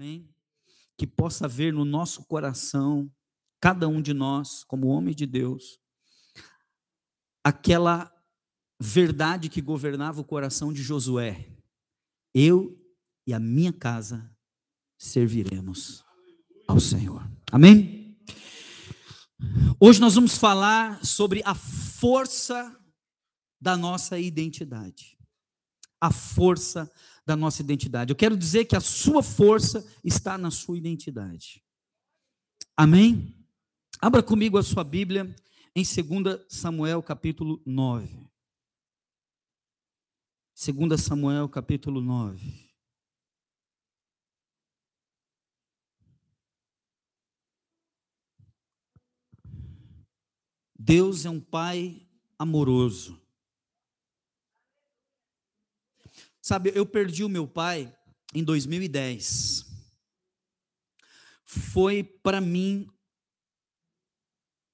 Amém? Que possa haver no nosso coração, cada um de nós, como homem de Deus, aquela verdade que governava o coração de Josué. Eu e a minha casa serviremos ao Senhor. Amém? Hoje nós vamos falar sobre a força da nossa identidade. A força da nossa identidade. Eu quero dizer que a sua força está na sua identidade. Amém? Abra comigo a sua Bíblia em 2 Samuel capítulo 9. 2 Samuel capítulo 9. Deus é um pai amoroso. Sabe, eu perdi o meu pai em 2010. Foi para mim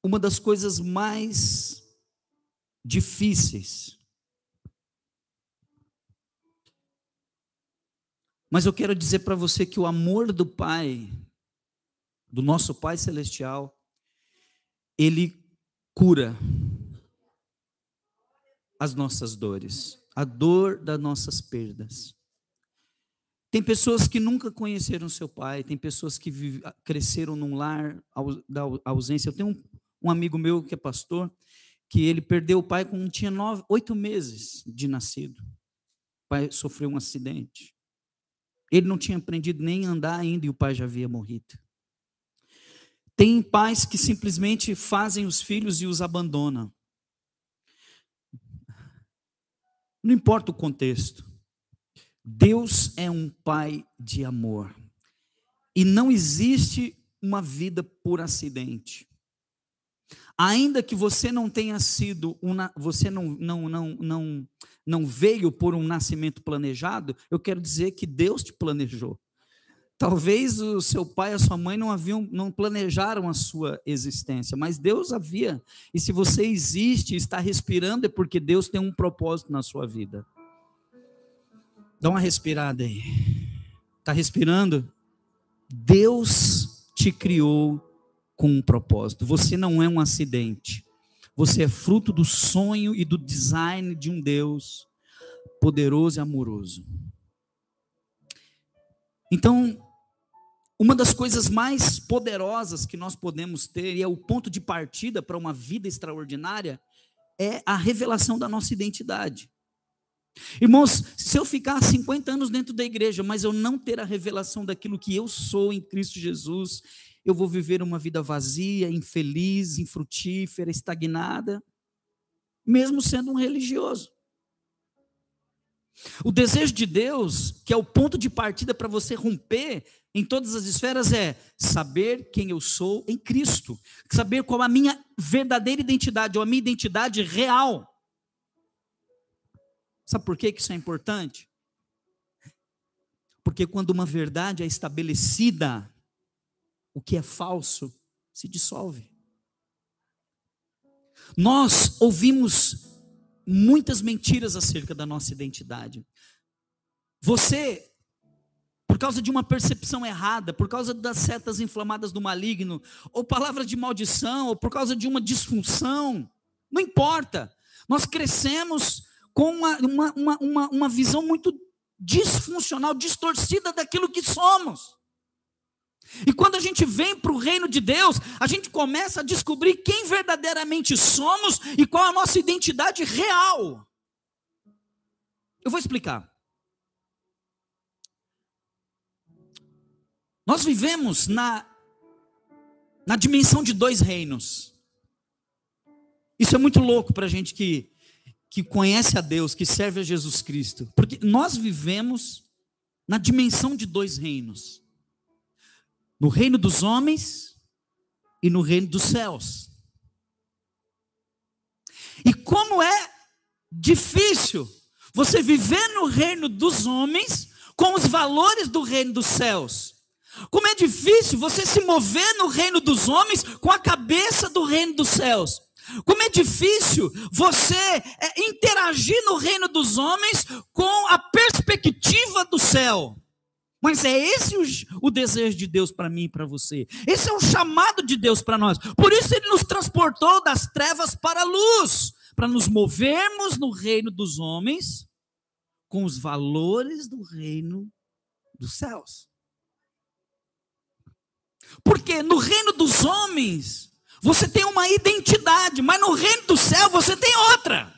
uma das coisas mais difíceis. Mas eu quero dizer para você que o amor do Pai, do nosso Pai Celestial, ele cura as nossas dores, a dor das nossas perdas. Tem pessoas que nunca conheceram seu pai, tem pessoas que vive, cresceram num lar da ausência. Eu tenho um, um, amigo meu que é pastor, que ele perdeu o pai quando tinha nove, oito meses de nascido. O pai sofreu um acidente. Ele não tinha aprendido nem andar ainda e o pai já havia morrido. Tem pais que simplesmente fazem os filhos e os abandonam. Não importa o contexto. Deus é um pai de amor. E não existe uma vida por acidente. Ainda que você não tenha sido uma, você não, não, não, não, não veio por um nascimento planejado, eu quero dizer que Deus te planejou. Talvez o seu pai e a sua mãe não haviam, não planejaram a sua existência, mas Deus havia. E se você existe, está respirando, é porque Deus tem um propósito na sua vida. Dá uma respirada aí. Está respirando? Deus te criou com um propósito. Você não é um acidente. Você é fruto do sonho e do design de um Deus poderoso e amoroso. Então, uma das coisas mais poderosas que nós podemos ter, e é o ponto de partida para uma vida extraordinária, é a revelação da nossa identidade. Irmãos, se eu ficar 50 anos dentro da igreja, mas eu não ter a revelação daquilo que eu sou em Cristo Jesus, eu vou viver uma vida vazia, infeliz, infrutífera, estagnada, mesmo sendo um religioso. O desejo de Deus, que é o ponto de partida para você romper em todas as esferas, é saber quem eu sou em Cristo, saber qual a minha verdadeira identidade, ou a minha identidade real. Sabe por que isso é importante? Porque quando uma verdade é estabelecida, o que é falso se dissolve. Nós ouvimos muitas mentiras acerca da nossa identidade. Você, por causa de uma percepção errada, por causa das setas inflamadas do maligno, ou palavras de maldição, ou por causa de uma disfunção, não importa. Nós crescemos com uma, uma, uma, uma, uma visão muito disfuncional, distorcida daquilo que somos. E quando a gente vem para o reino de Deus, a gente começa a descobrir quem verdadeiramente somos e qual a nossa identidade real. Eu vou explicar. Nós vivemos na, na dimensão de dois reinos. Isso é muito louco para a gente que, que conhece a Deus, que serve a Jesus Cristo. Porque nós vivemos na dimensão de dois reinos no reino dos homens e no reino dos céus. E como é difícil você viver no reino dos homens com os valores do reino dos céus. Como é difícil você se mover no reino dos homens com a cabeça do reino dos céus. Como é difícil você é, interagir no reino dos homens com a perspectiva do céu. Mas é esse o, o desejo de Deus para mim e para você. Esse é o chamado de Deus para nós. Por isso ele nos transportou das trevas para a luz, para nos movermos no reino dos homens com os valores do reino dos céus. Porque no reino dos homens você tem uma identidade, mas no reino do céu você tem outra.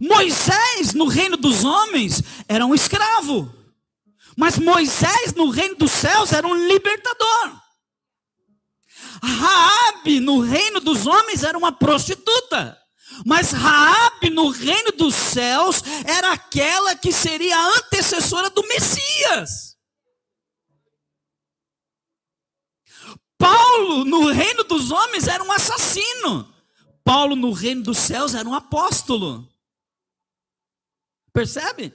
Moisés, no reino dos homens, era um escravo. Mas Moisés, no reino dos céus, era um libertador. Raabe, no reino dos homens, era uma prostituta. Mas Raabe, no reino dos céus, era aquela que seria a antecessora do Messias. Paulo, no reino dos homens, era um assassino. Paulo, no reino dos céus, era um apóstolo. Percebe?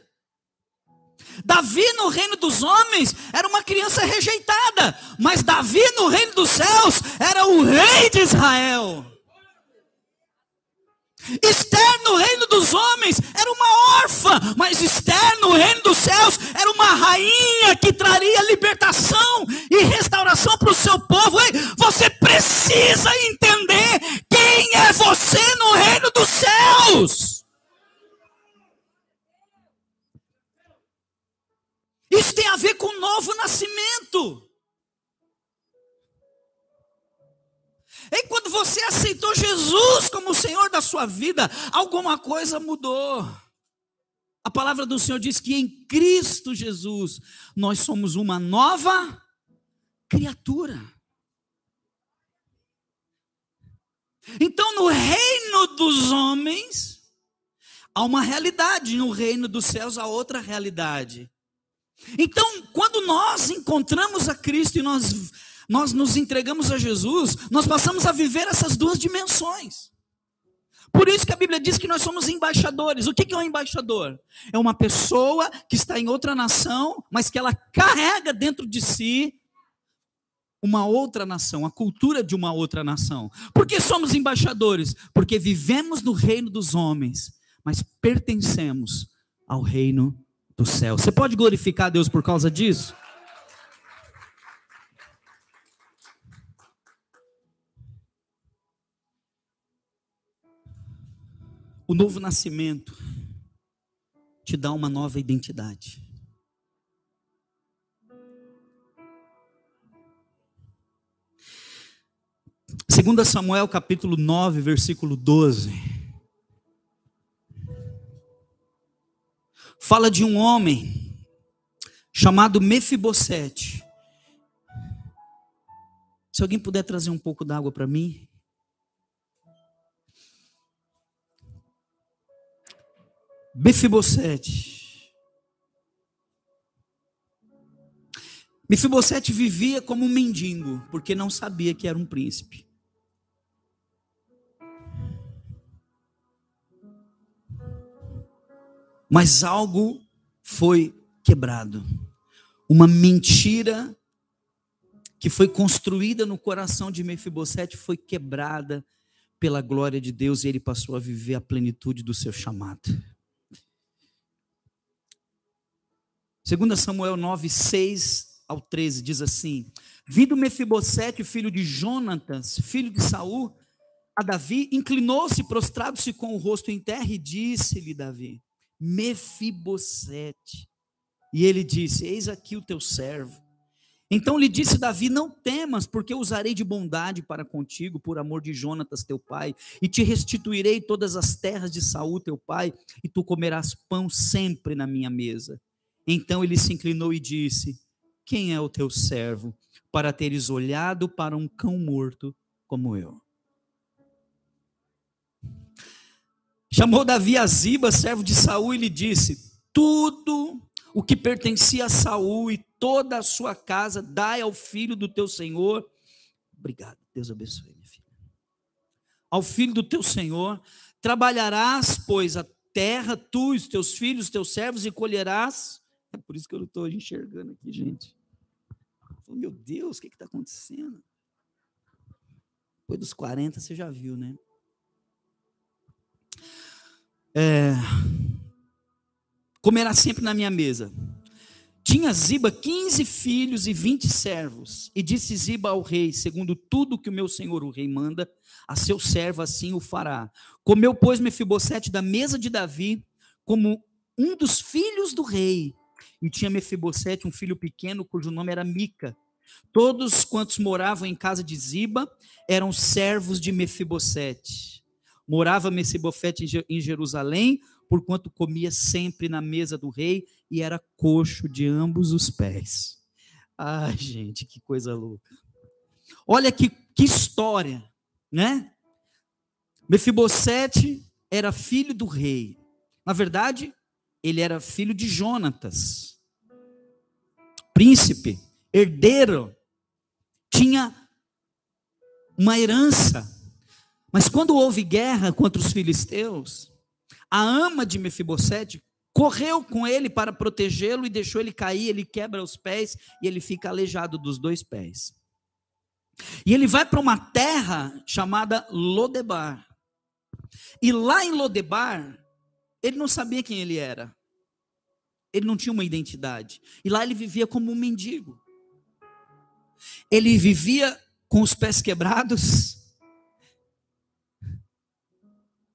Davi no reino dos homens era uma criança rejeitada, mas Davi no reino dos céus era o rei de Israel. Esther no reino dos homens era uma órfã, mas Esther no reino dos céus era uma rainha que traria libertação e restauração para o seu povo. Ei, você precisa entender quem é você no reino dos céus. Isso tem a ver com o novo nascimento. E quando você aceitou Jesus como o Senhor da sua vida, alguma coisa mudou. A palavra do Senhor diz que em Cristo Jesus nós somos uma nova criatura. Então, no reino dos homens, há uma realidade, no reino dos céus, há outra realidade. Então, quando nós encontramos a Cristo e nós, nós nos entregamos a Jesus, nós passamos a viver essas duas dimensões. Por isso que a Bíblia diz que nós somos embaixadores. O que é um embaixador? É uma pessoa que está em outra nação, mas que ela carrega dentro de si uma outra nação, a cultura de uma outra nação. Por que somos embaixadores? Porque vivemos no reino dos homens, mas pertencemos ao reino do céu. Você pode glorificar Deus por causa disso? O novo nascimento te dá uma nova identidade. Segunda Samuel capítulo 9, versículo 12. Fala de um homem chamado Mefibosete. Se alguém puder trazer um pouco d'água para mim. Mefibosete. Mefibosete vivia como um mendigo, porque não sabia que era um príncipe. Mas algo foi quebrado. Uma mentira que foi construída no coração de Mefibosete foi quebrada pela glória de Deus e ele passou a viver a plenitude do seu chamado. 2 Samuel 9, 6 ao 13 diz assim: Vindo Mefibosete, filho de Jonatas, filho de Saul, a Davi, inclinou-se, prostrado-se com o rosto em terra e disse-lhe Davi: Mefibosete. E ele disse: Eis aqui o teu servo. Então lhe disse Davi: Não temas, porque usarei de bondade para contigo, por amor de Jonatas teu pai, e te restituirei todas as terras de Saul teu pai, e tu comerás pão sempre na minha mesa. Então ele se inclinou e disse: Quem é o teu servo, para teres olhado para um cão morto como eu? Chamou Davi a Ziba, servo de Saul, e lhe disse: Tudo o que pertencia a Saul e toda a sua casa, dai ao filho do teu Senhor. Obrigado, Deus abençoe, minha filha. Ao filho do teu Senhor, trabalharás, pois, a terra, tu, os teus filhos, os teus servos, e colherás. É por isso que eu não estou enxergando aqui, gente. Meu Deus, o que está acontecendo? Depois dos 40, você já viu, né? É, comerá sempre na minha mesa. Tinha Ziba quinze filhos e vinte servos. E disse Ziba ao rei: Segundo tudo que o meu senhor o rei manda, a seu servo assim o fará. Comeu, pois, Mefibosete da mesa de Davi, como um dos filhos do rei. E tinha Mefibosete um filho pequeno, cujo nome era Mica. Todos quantos moravam em casa de Ziba eram servos de Mefibosete. Morava Mefibosete em Jerusalém, porquanto comia sempre na mesa do rei e era coxo de ambos os pés. Ai, gente, que coisa louca. Olha que, que história, né? Mefibosete era filho do rei. Na verdade, ele era filho de Jonatas, príncipe, herdeiro, tinha uma herança. Mas quando houve guerra contra os filisteus, a ama de Mefibosete correu com ele para protegê-lo e deixou ele cair, ele quebra os pés e ele fica aleijado dos dois pés. E ele vai para uma terra chamada Lodebar. E lá em Lodebar, ele não sabia quem ele era. Ele não tinha uma identidade. E lá ele vivia como um mendigo. Ele vivia com os pés quebrados,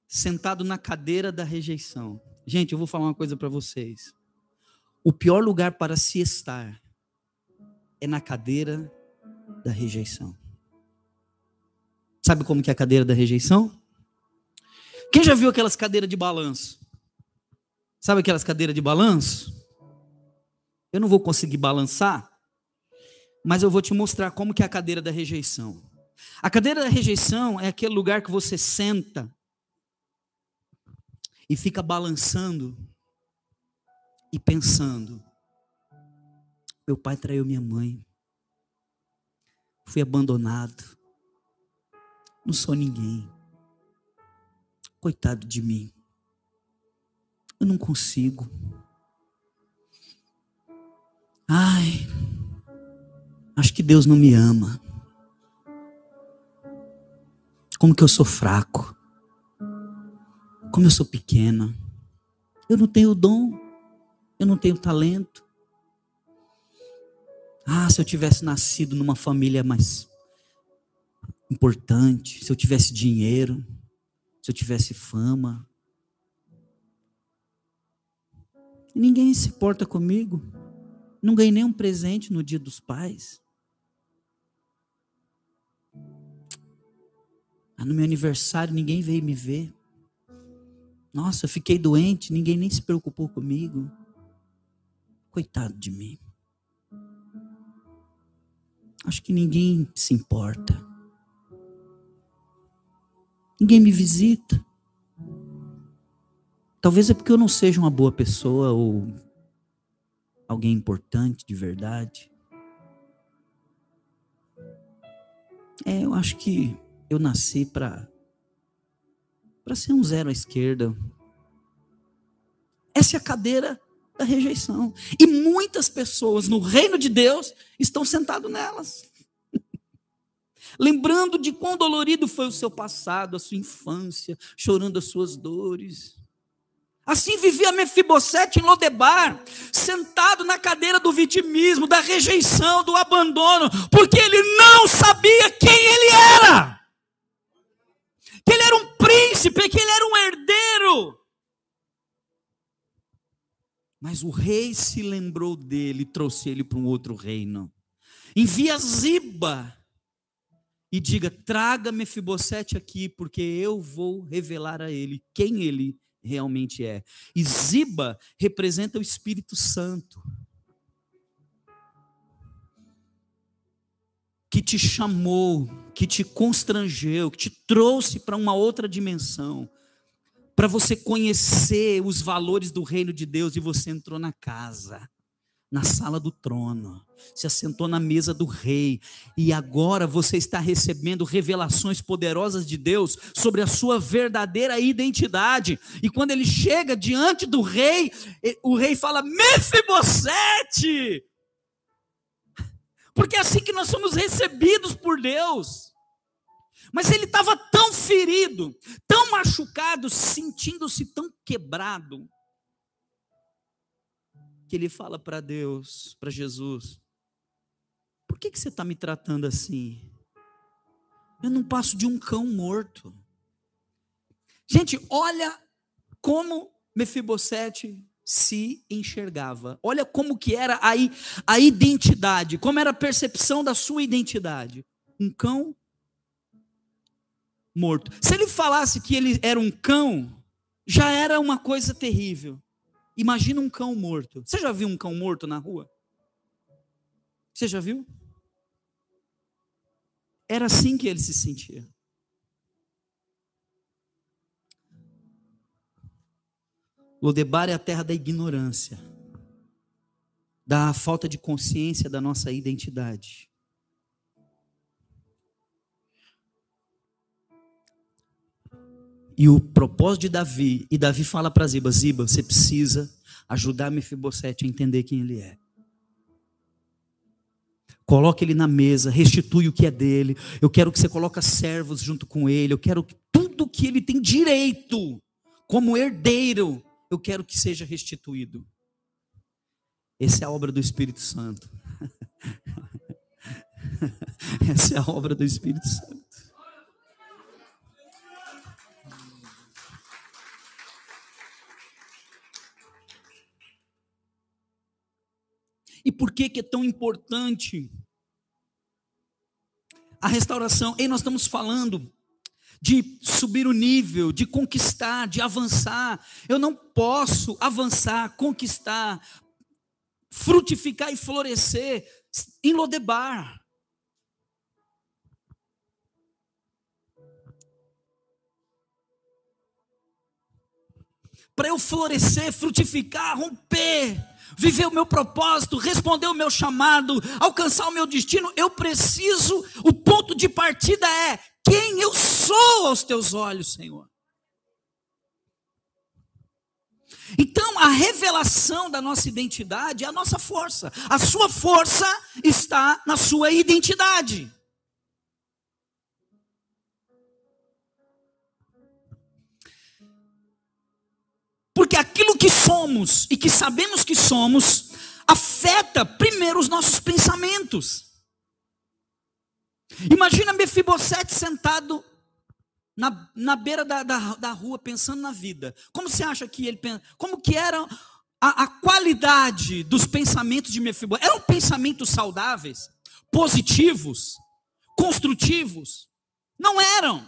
sentado na cadeira da rejeição. Gente, eu vou falar uma coisa para vocês. O pior lugar para se estar é na cadeira da rejeição. Sabe como que é a cadeira da rejeição? Quem já viu aquelas cadeiras de balanço? Sabe aquelas cadeiras de balanço? Eu não vou conseguir balançar, mas eu vou te mostrar como que é a cadeira da rejeição. A cadeira da rejeição é aquele lugar que você senta e fica balançando e pensando: meu pai traiu minha mãe, fui abandonado, não sou ninguém, coitado de mim, eu não consigo. Ai, acho que Deus não me ama. Como que eu sou fraco. Como eu sou pequena. Eu não tenho dom. Eu não tenho talento. Ah, se eu tivesse nascido numa família mais importante, se eu tivesse dinheiro, se eu tivesse fama. Ninguém se importa comigo. Não ganhei nenhum presente no dia dos pais. Ah, no meu aniversário ninguém veio me ver. Nossa, eu fiquei doente, ninguém nem se preocupou comigo. Coitado de mim. Acho que ninguém se importa. Ninguém me visita. Talvez é porque eu não seja uma boa pessoa ou alguém importante de verdade. É, eu acho que eu nasci para para ser um zero à esquerda. Essa é a cadeira da rejeição. E muitas pessoas no reino de Deus estão sentadas nelas. Lembrando de quão dolorido foi o seu passado, a sua infância, chorando as suas dores. Assim vivia Mefibosete em Lodebar, sentado na cadeira do vitimismo, da rejeição, do abandono, porque ele não sabia quem ele era. Que ele era um príncipe, que ele era um herdeiro. Mas o rei se lembrou dele e trouxe ele para um outro reino. Envia Ziba e diga: traga Mefibosete aqui, porque eu vou revelar a ele quem ele realmente é. E Ziba representa o Espírito Santo. Que te chamou, que te constrangeu, que te trouxe para uma outra dimensão, para você conhecer os valores do reino de Deus e você entrou na casa na sala do trono, se assentou na mesa do rei, e agora você está recebendo revelações poderosas de Deus sobre a sua verdadeira identidade. E quando ele chega diante do rei, o rei fala: Mefibosete! Porque é assim que nós somos recebidos por Deus. Mas ele estava tão ferido, tão machucado, sentindo-se tão quebrado, que ele fala para Deus, para Jesus: Por que, que você está me tratando assim? Eu não passo de um cão morto. Gente, olha como Mefibosete se enxergava. Olha como que era a, a identidade, como era a percepção da sua identidade. Um cão morto. Se ele falasse que ele era um cão, já era uma coisa terrível. Imagina um cão morto. Você já viu um cão morto na rua? Você já viu? Era assim que ele se sentia. Lodebar é a terra da ignorância, da falta de consciência da nossa identidade. E o propósito de Davi, e Davi fala para Ziba: Ziba, você precisa ajudar Mefibosete a entender quem ele é. Coloque ele na mesa, restitui o que é dele. Eu quero que você coloque servos junto com ele. Eu quero que tudo que ele tem direito, como herdeiro, eu quero que seja restituído. Essa é a obra do Espírito Santo. Essa é a obra do Espírito Santo. E por que, que é tão importante a restauração? E nós estamos falando de subir o nível, de conquistar, de avançar. Eu não posso avançar, conquistar, frutificar e florescer em Lodebar. Para eu florescer, frutificar, romper, viver o meu propósito, responder o meu chamado, alcançar o meu destino, eu preciso, o ponto de partida é quem eu sou aos teus olhos, Senhor. Então, a revelação da nossa identidade é a nossa força. A sua força está na sua identidade. Porque aquilo que somos e que sabemos que somos afeta primeiro os nossos pensamentos. Imagina Mefibosete sentado na, na beira da, da, da, rua pensando na vida. Como você acha que ele pensa? Como que era a, a qualidade dos pensamentos de Mefibosete? Eram pensamentos saudáveis, positivos, construtivos? Não eram.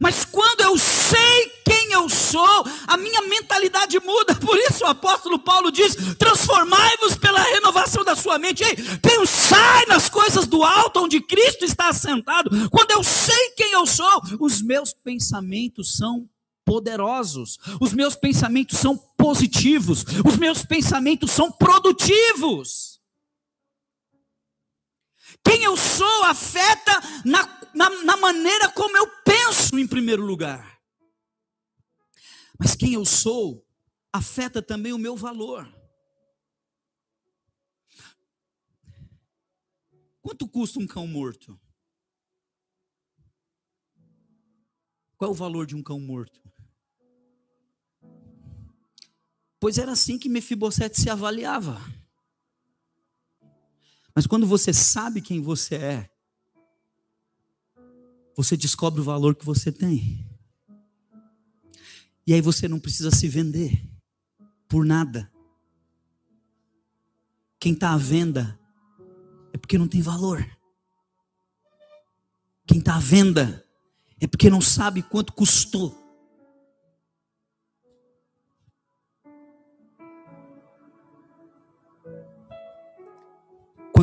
Mas quando eu sei quem eu sou, a minha mentalidade muda. Por isso o apóstolo Paulo diz: transformai-vos pela renovação da sua mente. Ei, pensai nas coisas do alto, onde Cristo está assentado. Quando eu sei quem eu sou, os meus pensamentos são poderosos, os meus pensamentos são positivos, os meus pensamentos são produtivos. Quem eu sou afeta na, na, na maneira como eu penso, em primeiro lugar. Mas quem eu sou afeta também o meu valor. Quanto custa um cão morto? Qual é o valor de um cão morto? Pois era assim que Mefibosete se avaliava. Mas quando você sabe quem você é, você descobre o valor que você tem. E aí você não precisa se vender por nada. Quem está à venda é porque não tem valor. Quem está à venda é porque não sabe quanto custou.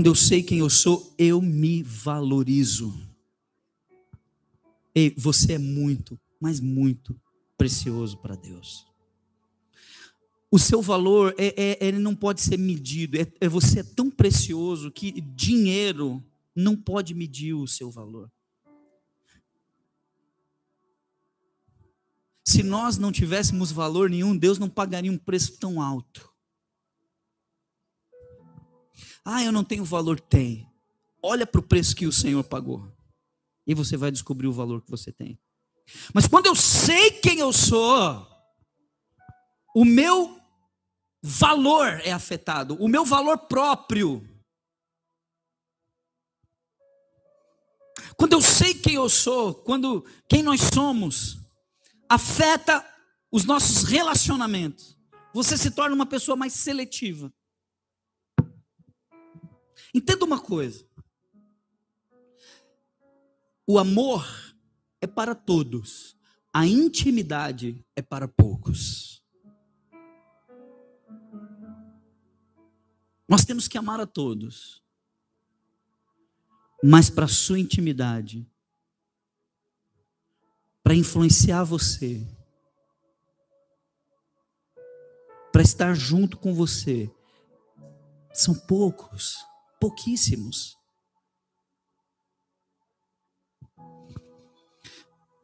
Quando eu sei quem eu sou, eu me valorizo. Ei, você é muito, mas muito precioso para Deus. O seu valor é, é, ele não pode ser medido. É, é, você é tão precioso que dinheiro não pode medir o seu valor. Se nós não tivéssemos valor nenhum, Deus não pagaria um preço tão alto. Ah, eu não tenho valor. Tem. Olha para o preço que o Senhor pagou. E você vai descobrir o valor que você tem. Mas quando eu sei quem eu sou, o meu valor é afetado, o meu valor próprio. Quando eu sei quem eu sou, quando quem nós somos, afeta os nossos relacionamentos. Você se torna uma pessoa mais seletiva. Entenda uma coisa. O amor é para todos, a intimidade é para poucos. Nós temos que amar a todos, mas para a sua intimidade, para influenciar você, para estar junto com você, são poucos, pouquíssimos.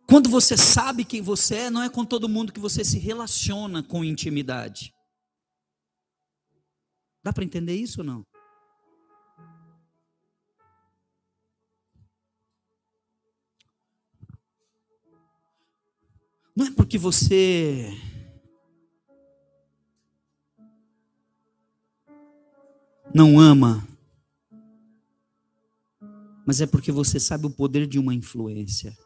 Quando você sabe quem você é, não é com todo mundo que você se relaciona com intimidade. Dá para entender isso ou não? Não é porque você não ama, mas é porque você sabe o poder de uma influência.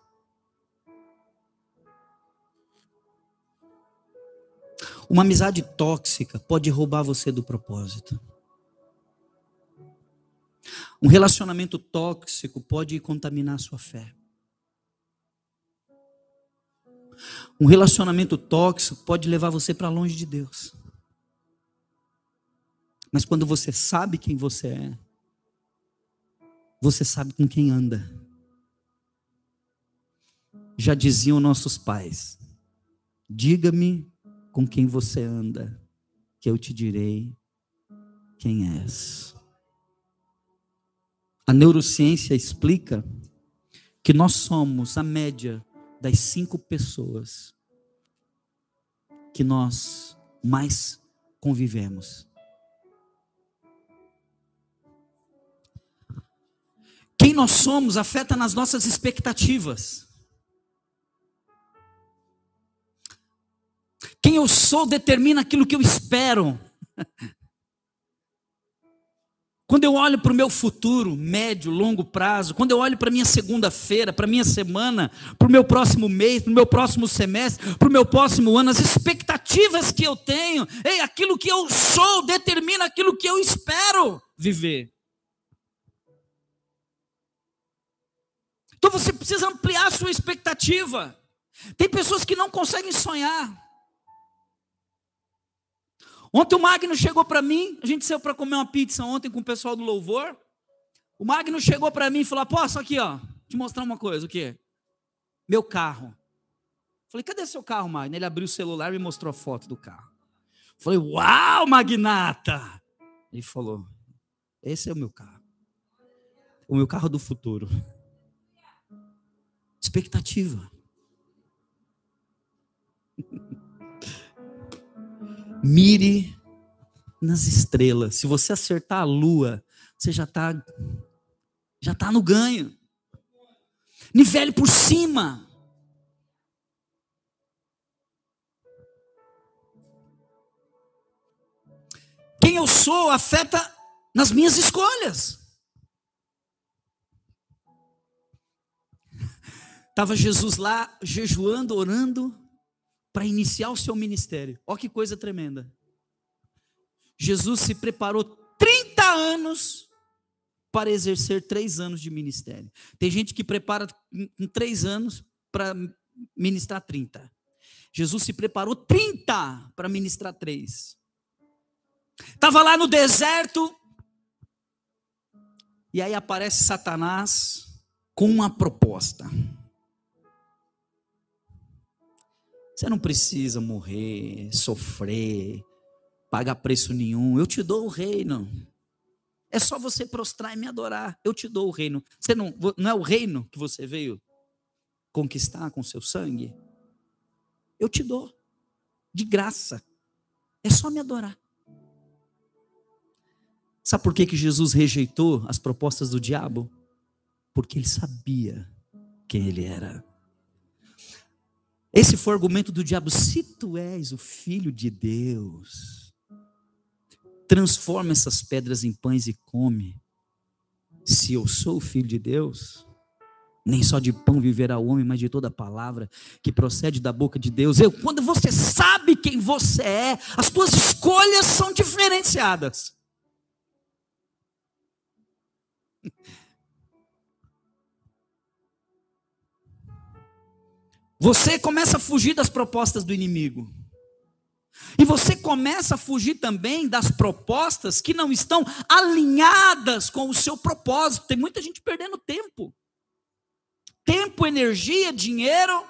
Uma amizade tóxica pode roubar você do propósito. Um relacionamento tóxico pode contaminar sua fé. Um relacionamento tóxico pode levar você para longe de Deus. Mas quando você sabe quem você é, você sabe com quem anda. Já diziam nossos pais: diga-me com quem você anda, que eu te direi quem és. A neurociência explica que nós somos a média das cinco pessoas que nós mais convivemos. Quem nós somos afeta nas nossas expectativas. Quem eu sou determina aquilo que eu espero. Quando eu olho para o meu futuro, médio, longo prazo, quando eu olho para a minha segunda-feira, para a minha semana, para o meu próximo mês, para o meu próximo semestre, para o meu próximo ano, as expectativas que eu tenho, ei, aquilo que eu sou determina aquilo que eu espero viver. Então você precisa ampliar a sua expectativa. Tem pessoas que não conseguem sonhar. Ontem o Magno chegou para mim, a gente saiu para comer uma pizza ontem com o pessoal do louvor. O Magno chegou para mim e falou: Posso aqui, ó, te mostrar uma coisa, o quê? Meu carro. Falei: Cadê seu carro, Magno? Ele abriu o celular e me mostrou a foto do carro. Falei: Uau, magnata! Ele falou: Esse é o meu carro. O meu carro do futuro. Expectativa. Mire nas estrelas. Se você acertar a lua, você já está já tá no ganho. Nivele por cima. Quem eu sou afeta nas minhas escolhas. Estava Jesus lá jejuando, orando, para iniciar o seu ministério. Olha que coisa tremenda. Jesus se preparou 30 anos para exercer três anos de ministério. Tem gente que prepara em três anos para ministrar 30. Jesus se preparou 30 para ministrar três. Estava lá no deserto, e aí aparece Satanás com uma proposta. Você não precisa morrer, sofrer, pagar preço nenhum. Eu te dou o reino. É só você prostrar e me adorar. Eu te dou o reino. Você não, não é o reino que você veio conquistar com seu sangue? Eu te dou de graça. É só me adorar. Sabe por que, que Jesus rejeitou as propostas do diabo? Porque ele sabia quem ele era. Esse foi o argumento do diabo. Se tu és o filho de Deus, transforma essas pedras em pães e come. Se eu sou o filho de Deus, nem só de pão viverá o homem, mas de toda palavra que procede da boca de Deus. Eu, quando você sabe quem você é, as suas escolhas são diferenciadas. Você começa a fugir das propostas do inimigo. E você começa a fugir também das propostas que não estão alinhadas com o seu propósito. Tem muita gente perdendo tempo. Tempo, energia, dinheiro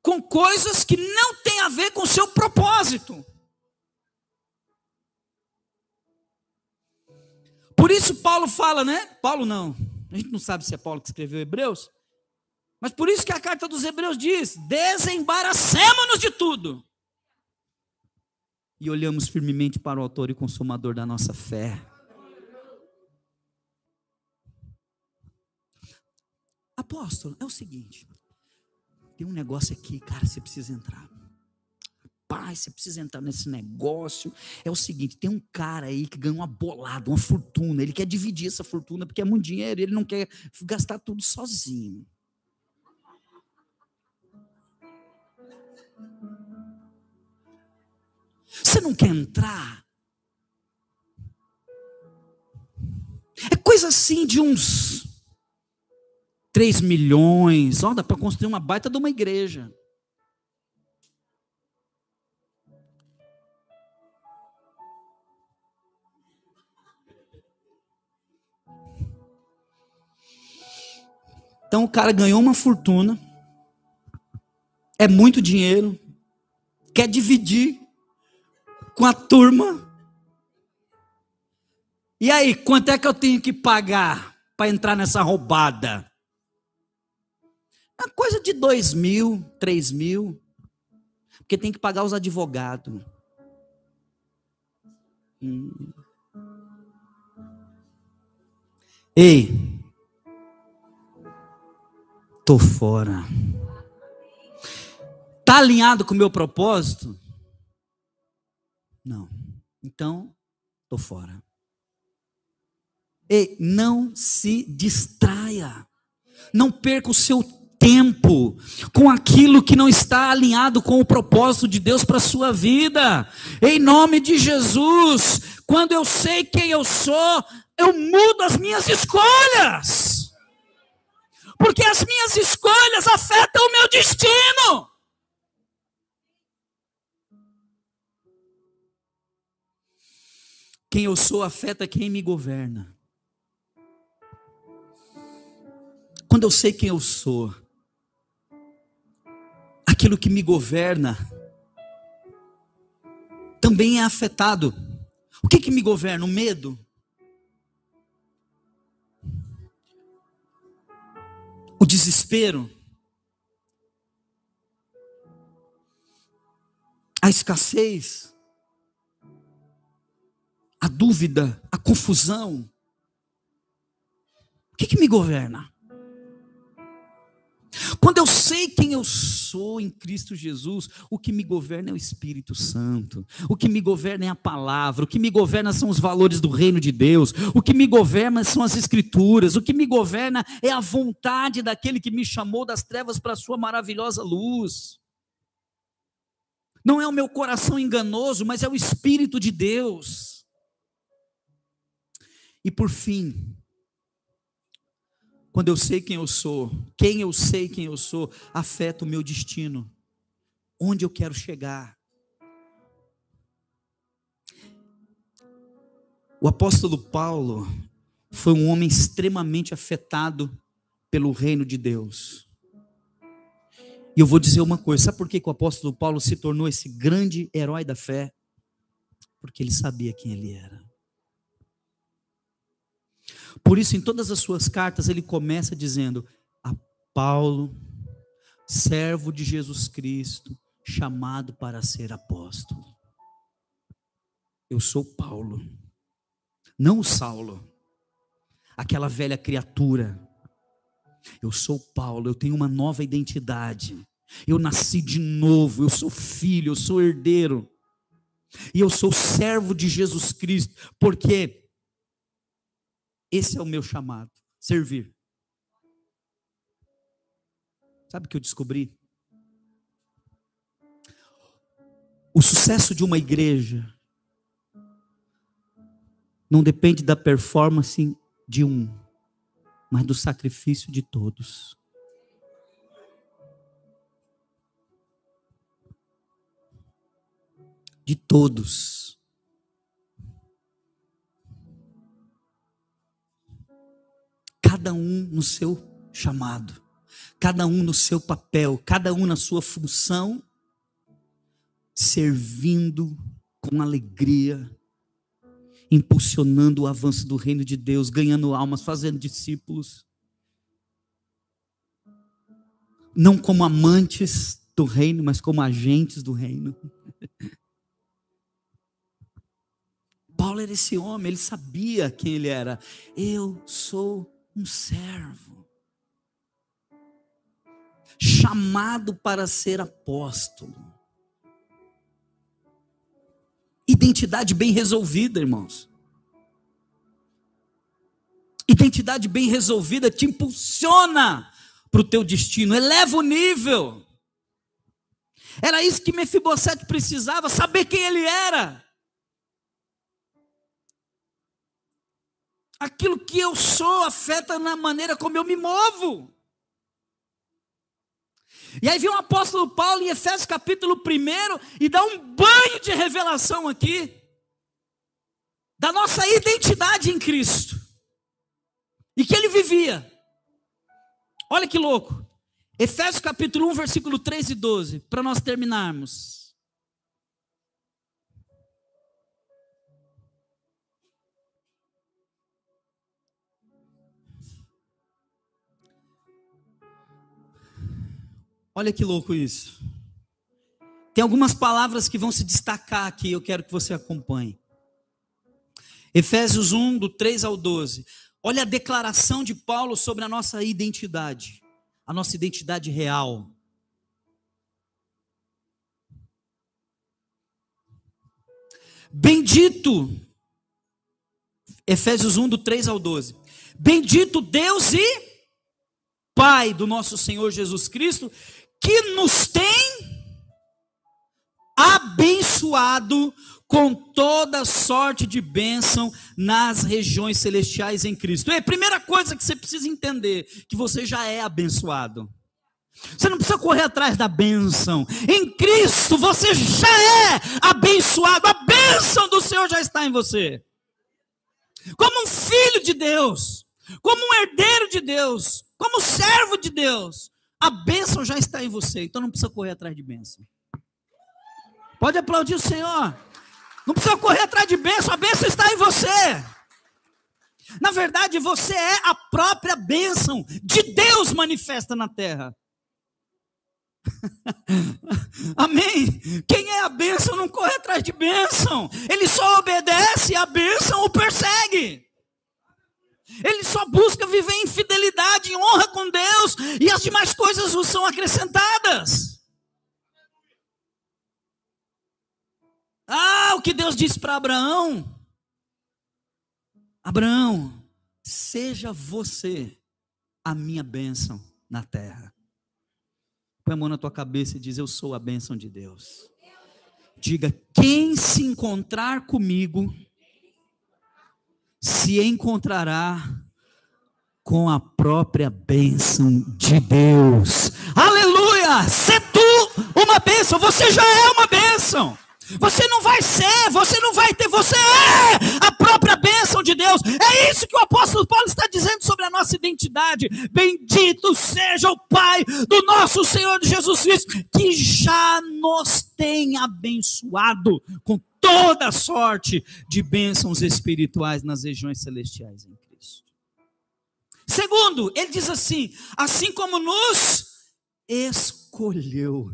com coisas que não têm a ver com o seu propósito. Por isso Paulo fala, né? Paulo não. A gente não sabe se é Paulo que escreveu Hebreus. Mas por isso que a carta dos Hebreus diz: desembaracemos-nos de tudo. E olhamos firmemente para o autor e consumador da nossa fé. Apóstolo, é o seguinte: tem um negócio aqui, cara, você precisa entrar. Pai, você precisa entrar nesse negócio. É o seguinte: tem um cara aí que ganhou uma bolada, uma fortuna. Ele quer dividir essa fortuna porque é muito dinheiro. Ele não quer gastar tudo sozinho. Você não quer entrar? É coisa assim de uns 3 milhões. Ó, dá para construir uma baita de uma igreja. Então o cara ganhou uma fortuna, é muito dinheiro, quer dividir com a turma. E aí, quanto é que eu tenho que pagar para entrar nessa roubada? Uma coisa de dois mil, três mil, porque tem que pagar os advogados. Hum. Ei, tô fora. Tá alinhado com o meu propósito? Não. Então, tô fora. Ei, não se distraia. Não perca o seu tempo com aquilo que não está alinhado com o propósito de Deus para a sua vida. Em nome de Jesus, quando eu sei quem eu sou, eu mudo as minhas escolhas. Porque as minhas escolhas afetam o meu destino. Quem eu sou afeta quem me governa. Quando eu sei quem eu sou, aquilo que me governa também é afetado. O que, que me governa? O medo? O desespero? A escassez? A dúvida, a confusão. O que, que me governa? Quando eu sei quem eu sou em Cristo Jesus, o que me governa é o Espírito Santo, o que me governa é a palavra, o que me governa são os valores do reino de Deus, o que me governa são as Escrituras, o que me governa é a vontade daquele que me chamou das trevas para a sua maravilhosa luz. Não é o meu coração enganoso, mas é o Espírito de Deus. E por fim, quando eu sei quem eu sou, quem eu sei quem eu sou, afeta o meu destino, onde eu quero chegar. O apóstolo Paulo foi um homem extremamente afetado pelo reino de Deus. E eu vou dizer uma coisa: sabe por que, o apóstolo Paulo se tornou esse grande herói da fé? Porque ele sabia quem ele era. Por isso, em todas as suas cartas, ele começa dizendo: A Paulo, servo de Jesus Cristo, chamado para ser apóstolo. Eu sou Paulo, não Saulo, aquela velha criatura. Eu sou Paulo, eu tenho uma nova identidade. Eu nasci de novo, eu sou filho, eu sou herdeiro. E eu sou servo de Jesus Cristo, porque esse é o meu chamado, servir. Sabe o que eu descobri? O sucesso de uma igreja não depende da performance de um, mas do sacrifício de todos. De todos. Cada um no seu chamado cada um no seu papel, cada um na sua função, servindo com alegria, impulsionando o avanço do reino de Deus, ganhando almas, fazendo discípulos. Não como amantes do reino, mas como agentes do reino. Paulo era esse homem, ele sabia quem ele era. Eu sou um servo chamado para ser apóstolo. Identidade bem resolvida, irmãos. Identidade bem resolvida te impulsiona para o teu destino, eleva o nível. Era isso que Mefibosete precisava, saber quem ele era. Aquilo que eu sou afeta na maneira como eu me movo. E aí vem o apóstolo Paulo em Efésios capítulo 1 e dá um banho de revelação aqui da nossa identidade em Cristo. E que ele vivia. Olha que louco. Efésios capítulo 1, versículo 3 e 12, para nós terminarmos. Olha que louco isso. Tem algumas palavras que vão se destacar aqui, eu quero que você acompanhe. Efésios 1, do 3 ao 12. Olha a declaração de Paulo sobre a nossa identidade, a nossa identidade real. Bendito, Efésios 1, do 3 ao 12. Bendito Deus e Pai do nosso Senhor Jesus Cristo, que nos tem abençoado com toda sorte de bênção nas regiões celestiais em Cristo. É a primeira coisa que você precisa entender, que você já é abençoado. Você não precisa correr atrás da bênção. Em Cristo você já é abençoado. A bênção do Senhor já está em você. Como um filho de Deus, como um herdeiro de Deus, como servo de Deus. A bênção já está em você, então não precisa correr atrás de bênção. Pode aplaudir o Senhor. Não precisa correr atrás de bênção, a bênção está em você. Na verdade, você é a própria bênção de Deus manifesta na terra. Amém? Quem é a bênção não corre atrás de bênção, ele só obedece e a bênção o persegue. Ele só busca viver em fidelidade, em honra com Deus, e as demais coisas nos são acrescentadas. Ah, o que Deus disse para Abraão: Abraão, seja você a minha bênção na terra. Põe a mão na tua cabeça e diz: Eu sou a bênção de Deus. Diga: quem se encontrar comigo se encontrará com a própria bênção de Deus. Aleluia! Se tu uma bênção, você já é uma bênção. Você não vai ser, você não vai ter, você é a própria bênção de Deus. É isso que o apóstolo Paulo está dizendo sobre a nossa identidade. Bendito seja o Pai do nosso Senhor Jesus Cristo, que já nos tem abençoado com toda sorte de bênçãos espirituais nas regiões celestiais em Cristo. Segundo, ele diz assim: assim como nos escolheu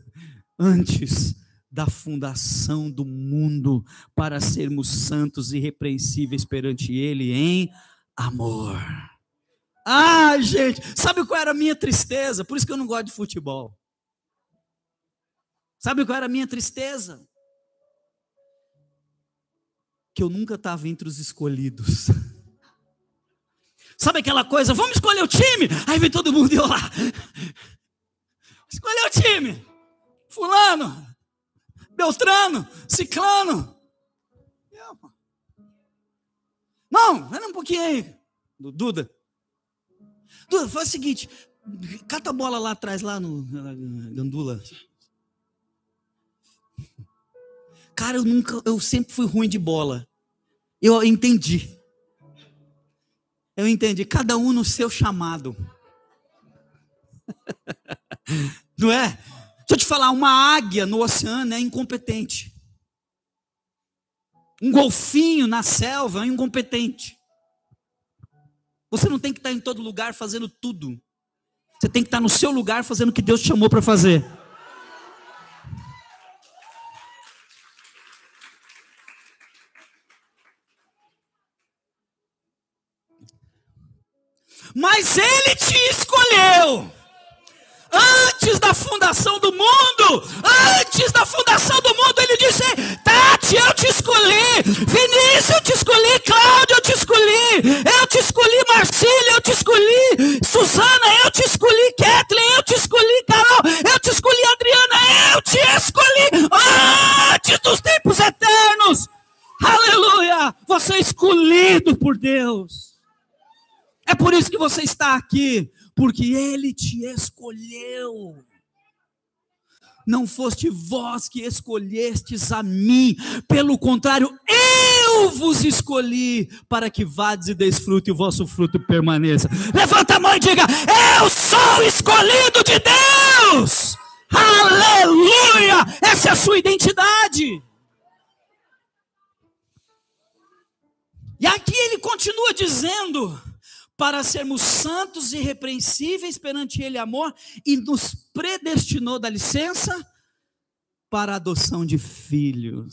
antes da fundação do mundo para sermos santos e irrepreensíveis perante Ele em amor. Ah, gente, sabe qual era a minha tristeza? Por isso que eu não gosto de futebol. Sabe qual era a minha tristeza? Que eu nunca estava entre os escolhidos. Sabe aquela coisa, vamos escolher o time? Aí vem todo mundo e eu lá. Escolher o time. Fulano, Beltrano, Ciclano. Não, vai um pouquinho aí. Duda. Duda, faz o seguinte, cata a bola lá atrás, lá no Gandula. Cara, eu nunca, eu sempre fui ruim de bola. Eu entendi. Eu entendi. Cada um no seu chamado. Não é? Deixa eu te falar, uma águia no oceano é incompetente. Um golfinho na selva é incompetente. Você não tem que estar em todo lugar fazendo tudo. Você tem que estar no seu lugar fazendo o que Deus te chamou para fazer. Mas Ele te escolheu. Antes da fundação do mundo, antes da fundação do mundo, ele disse: Tati, eu te escolhi, Vinícius, eu te escolhi, Cláudio, eu te escolhi, eu te escolhi, Marcília, eu te escolhi, Suzana, eu te escolhi, Kathleen, eu te escolhi, Carol, eu te escolhi, Adriana, eu te escolhi. Antes dos tempos eternos. Aleluia! Você é escolhido por Deus. É por isso que você está aqui, porque Ele te escolheu. Não foste vós que escolhestes a mim, pelo contrário, eu vos escolhi para que vades e desfrute e o vosso fruto permaneça. Levanta a mão e diga: Eu sou escolhido de Deus. Aleluia! Essa é a sua identidade. E aqui ele continua dizendo: para sermos santos e irrepreensíveis perante Ele, amor, e nos predestinou, da licença, para a adoção de filhos,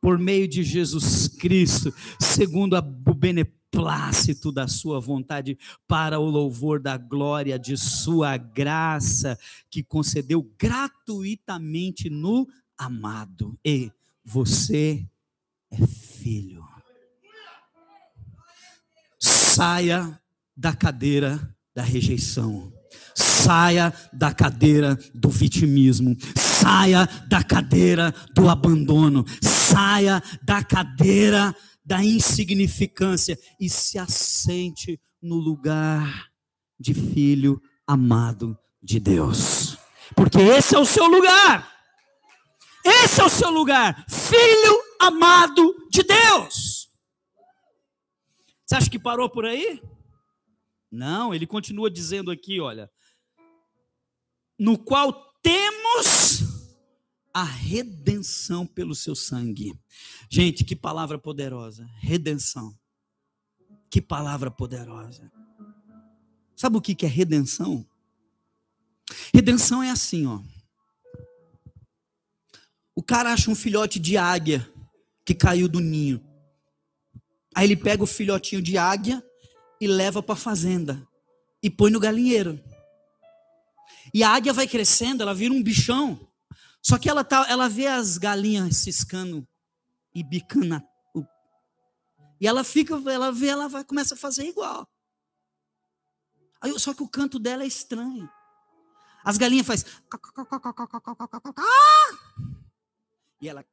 por meio de Jesus Cristo, segundo a, o beneplácito da Sua vontade, para o louvor da glória de Sua graça, que concedeu gratuitamente no amado. E você é filho Saia da cadeira da rejeição. Saia da cadeira do vitimismo. Saia da cadeira do abandono. Saia da cadeira da insignificância e se assente no lugar de filho amado de Deus. Porque esse é o seu lugar. Esse é o seu lugar, filho amado de Deus. Você acha que parou por aí? Não, ele continua dizendo aqui, olha, no qual temos a redenção pelo seu sangue. Gente, que palavra poderosa, redenção. Que palavra poderosa. Sabe o que é redenção? Redenção é assim, ó. O cara acha um filhote de águia que caiu do ninho. Aí ele pega o filhotinho de águia e leva para a fazenda e põe no galinheiro. E a águia vai crescendo, ela vira um bichão. Só que ela tá, ela vê as galinhas ciscando e bicando. E ela fica, ela vê, ela vai começa a fazer igual. Aí, só que o canto dela é estranho. As galinhas faz e ela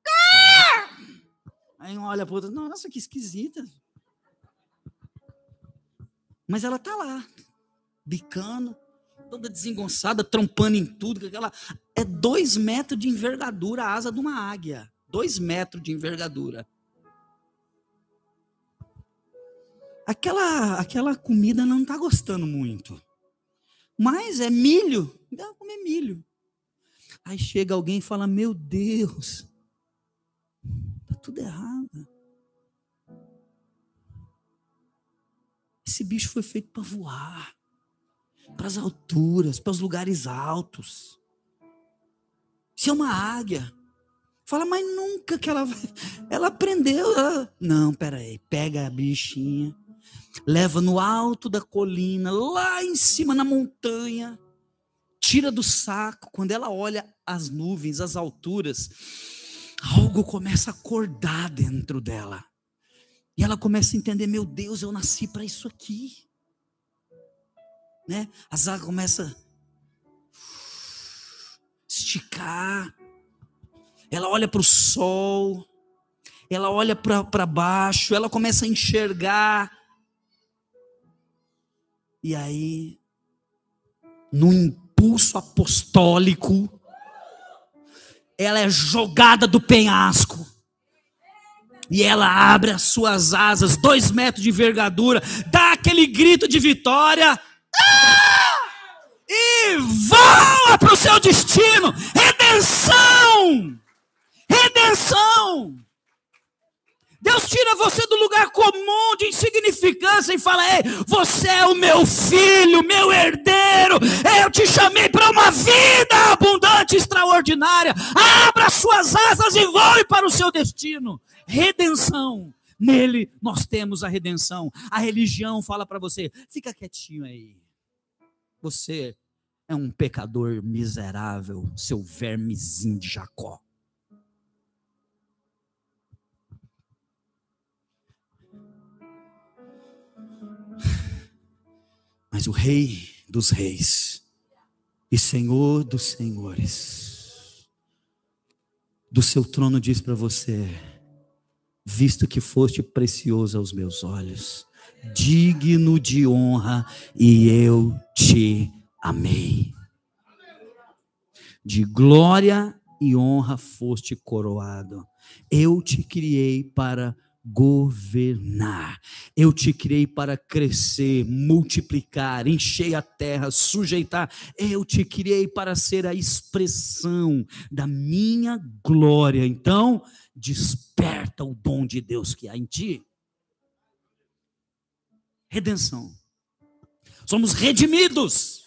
Aí um olha para outro, nossa, que esquisita. Mas ela tá lá, bicando, toda desengonçada, trompando em tudo. Aquela... É dois metros de envergadura a asa de uma águia. Dois metros de envergadura. Aquela, aquela comida não está gostando muito. Mas é milho. Dá comer milho. Aí chega alguém e fala: Meu Deus, tudo errado. Esse bicho foi feito para voar, para as alturas, para os lugares altos. Se é uma águia, fala, mas nunca que ela ela aprendeu. Ela... Não, peraí, pega a bichinha, leva no alto da colina, lá em cima na montanha, tira do saco. Quando ela olha as nuvens, as alturas, algo começa a acordar dentro dela. E ela começa a entender: meu Deus, eu nasci para isso aqui. Né? As águas começam a esticar. Ela olha para o sol, ela olha para baixo, ela começa a enxergar. E aí, no impulso apostólico, ela é jogada do penhasco. E ela abre as suas asas, dois metros de envergadura, dá aquele grito de vitória. Ah! E voa para o seu destino. Redenção! Redenção! Deus tira você do lugar comum de insignificância e fala: Ei, você é o meu filho, meu herdeiro. Eu te chamei para uma vida abundante, extraordinária. Abra suas asas e voe para o seu destino. Redenção. Nele nós temos a redenção. A religião fala para você: fica quietinho aí. Você é um pecador miserável, seu vermezinho de Jacó. Mas o Rei dos Reis e Senhor dos Senhores, do seu trono diz para você: visto que foste precioso aos meus olhos, digno de honra, e eu te amei. De glória e honra foste coroado. Eu te criei para governar. Eu te criei para crescer, multiplicar, encher a terra, sujeitar. Eu te criei para ser a expressão da minha glória. Então, desperta o dom de Deus que há em ti. Redenção. Somos redimidos.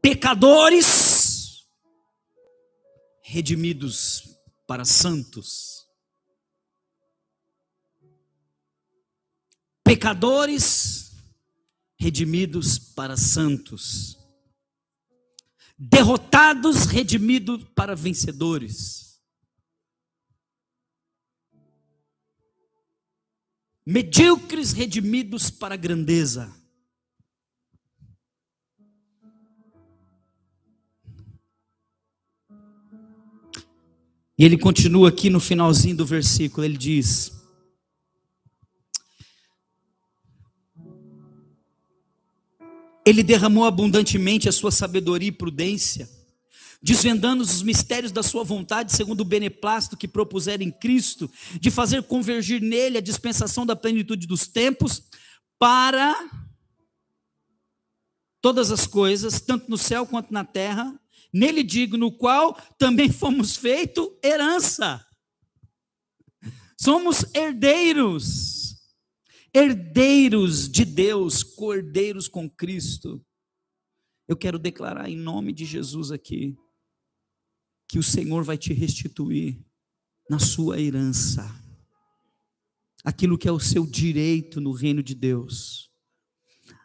Pecadores redimidos para santos. Pecadores redimidos para santos. Derrotados redimidos para vencedores. Medíocres redimidos para grandeza. E ele continua aqui no finalzinho do versículo, ele diz: Ele derramou abundantemente a sua sabedoria e prudência, desvendando os mistérios da sua vontade, segundo o beneplácito que propusera em Cristo, de fazer convergir nele a dispensação da plenitude dos tempos, para todas as coisas, tanto no céu quanto na terra, Nele digo, no qual também fomos feito herança. Somos herdeiros, herdeiros de Deus, cordeiros com Cristo. Eu quero declarar em nome de Jesus aqui que o Senhor vai te restituir na sua herança aquilo que é o seu direito no reino de Deus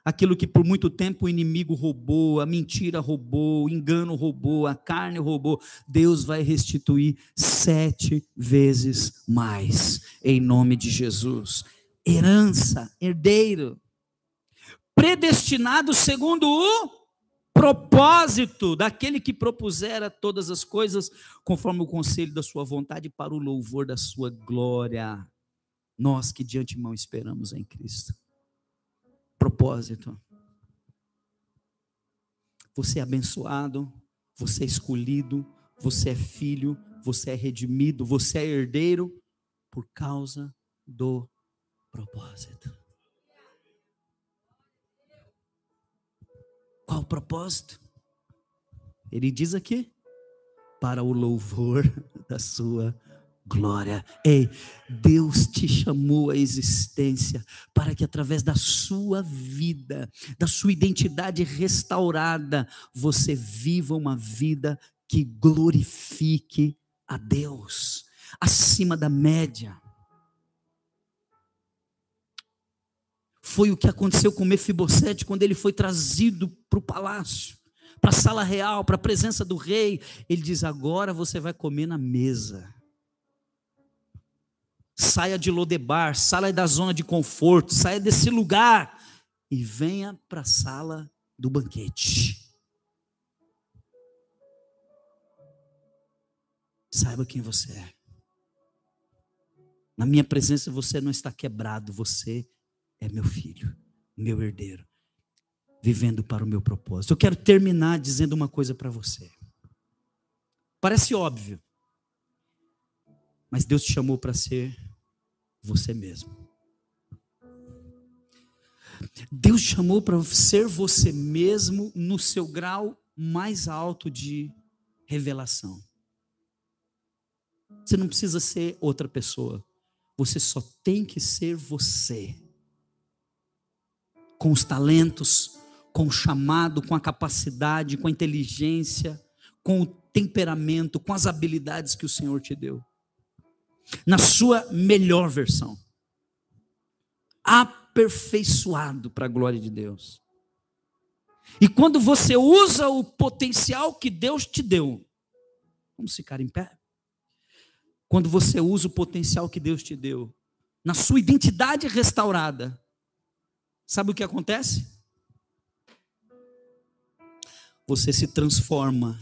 aquilo que por muito tempo o inimigo roubou, a mentira roubou, o engano roubou, a carne roubou, Deus vai restituir sete vezes mais, em nome de Jesus. Herança, herdeiro, predestinado segundo o propósito daquele que propusera todas as coisas conforme o conselho da sua vontade para o louvor da sua glória. Nós que de antemão esperamos em Cristo propósito. Você é abençoado, você é escolhido, você é filho, você é redimido, você é herdeiro por causa do propósito. Qual o propósito? Ele diz aqui: para o louvor da sua glória. Ei, Deus te chamou à existência para que através da sua vida, da sua identidade restaurada, você viva uma vida que glorifique a Deus, acima da média. Foi o que aconteceu com Mefibosete quando ele foi trazido para o palácio, para a sala real, para a presença do rei. Ele diz: Agora você vai comer na mesa. Saia de Lodebar, saia da zona de conforto, saia desse lugar e venha para a sala do banquete. Saiba quem você é. Na minha presença você não está quebrado, você é meu filho, meu herdeiro, vivendo para o meu propósito. Eu quero terminar dizendo uma coisa para você. Parece óbvio, mas Deus te chamou para ser você mesmo. Deus te chamou para ser você mesmo no seu grau mais alto de revelação. Você não precisa ser outra pessoa. Você só tem que ser você. Com os talentos, com o chamado, com a capacidade, com a inteligência, com o temperamento, com as habilidades que o Senhor te deu. Na sua melhor versão. Aperfeiçoado para a glória de Deus. E quando você usa o potencial que Deus te deu, vamos ficar em pé? Quando você usa o potencial que Deus te deu, na sua identidade restaurada, sabe o que acontece? Você se transforma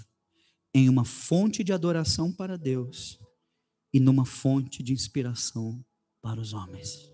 em uma fonte de adoração para Deus e numa fonte de inspiração para os homens.